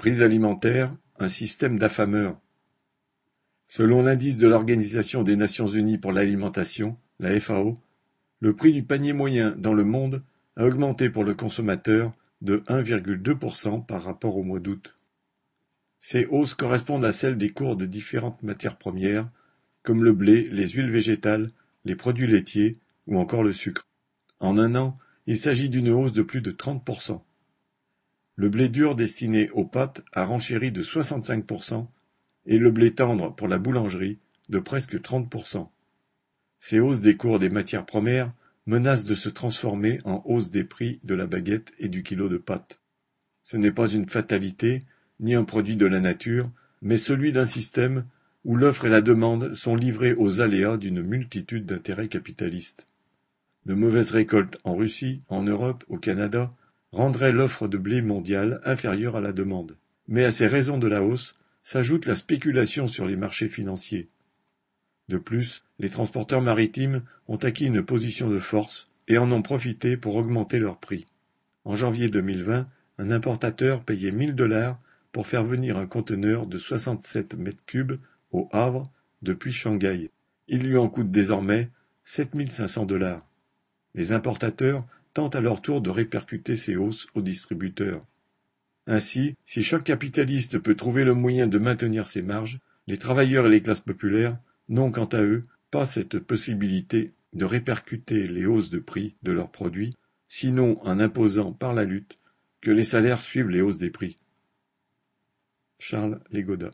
Prix alimentaires, un système d'affameurs. Selon l'indice de l'Organisation des Nations Unies pour l'alimentation, la FAO, le prix du panier moyen dans le monde a augmenté pour le consommateur de 1,2% par rapport au mois d'août. Ces hausses correspondent à celles des cours de différentes matières premières, comme le blé, les huiles végétales, les produits laitiers ou encore le sucre. En un an, il s'agit d'une hausse de plus de 30%. Le blé dur destiné aux pâtes a renchéri de 65% et le blé tendre pour la boulangerie de presque 30%. Ces hausses des cours des matières premières menacent de se transformer en hausse des prix de la baguette et du kilo de pâtes. Ce n'est pas une fatalité, ni un produit de la nature, mais celui d'un système où l'offre et la demande sont livrées aux aléas d'une multitude d'intérêts capitalistes. De mauvaises récoltes en Russie, en Europe, au Canada, rendrait l'offre de blé mondiale inférieure à la demande. Mais à ces raisons de la hausse s'ajoute la spéculation sur les marchés financiers. De plus, les transporteurs maritimes ont acquis une position de force et en ont profité pour augmenter leurs prix. En janvier 2020, un importateur payait 1000 dollars pour faire venir un conteneur de 67 mètres cubes au Havre depuis Shanghai. Il lui en coûte désormais 7500 dollars. Les importateurs tentent à leur tour de répercuter ces hausses aux distributeurs. Ainsi, si chaque capitaliste peut trouver le moyen de maintenir ses marges, les travailleurs et les classes populaires n'ont quant à eux pas cette possibilité de répercuter les hausses de prix de leurs produits, sinon en imposant par la lutte que les salaires suivent les hausses des prix. Charles Légoda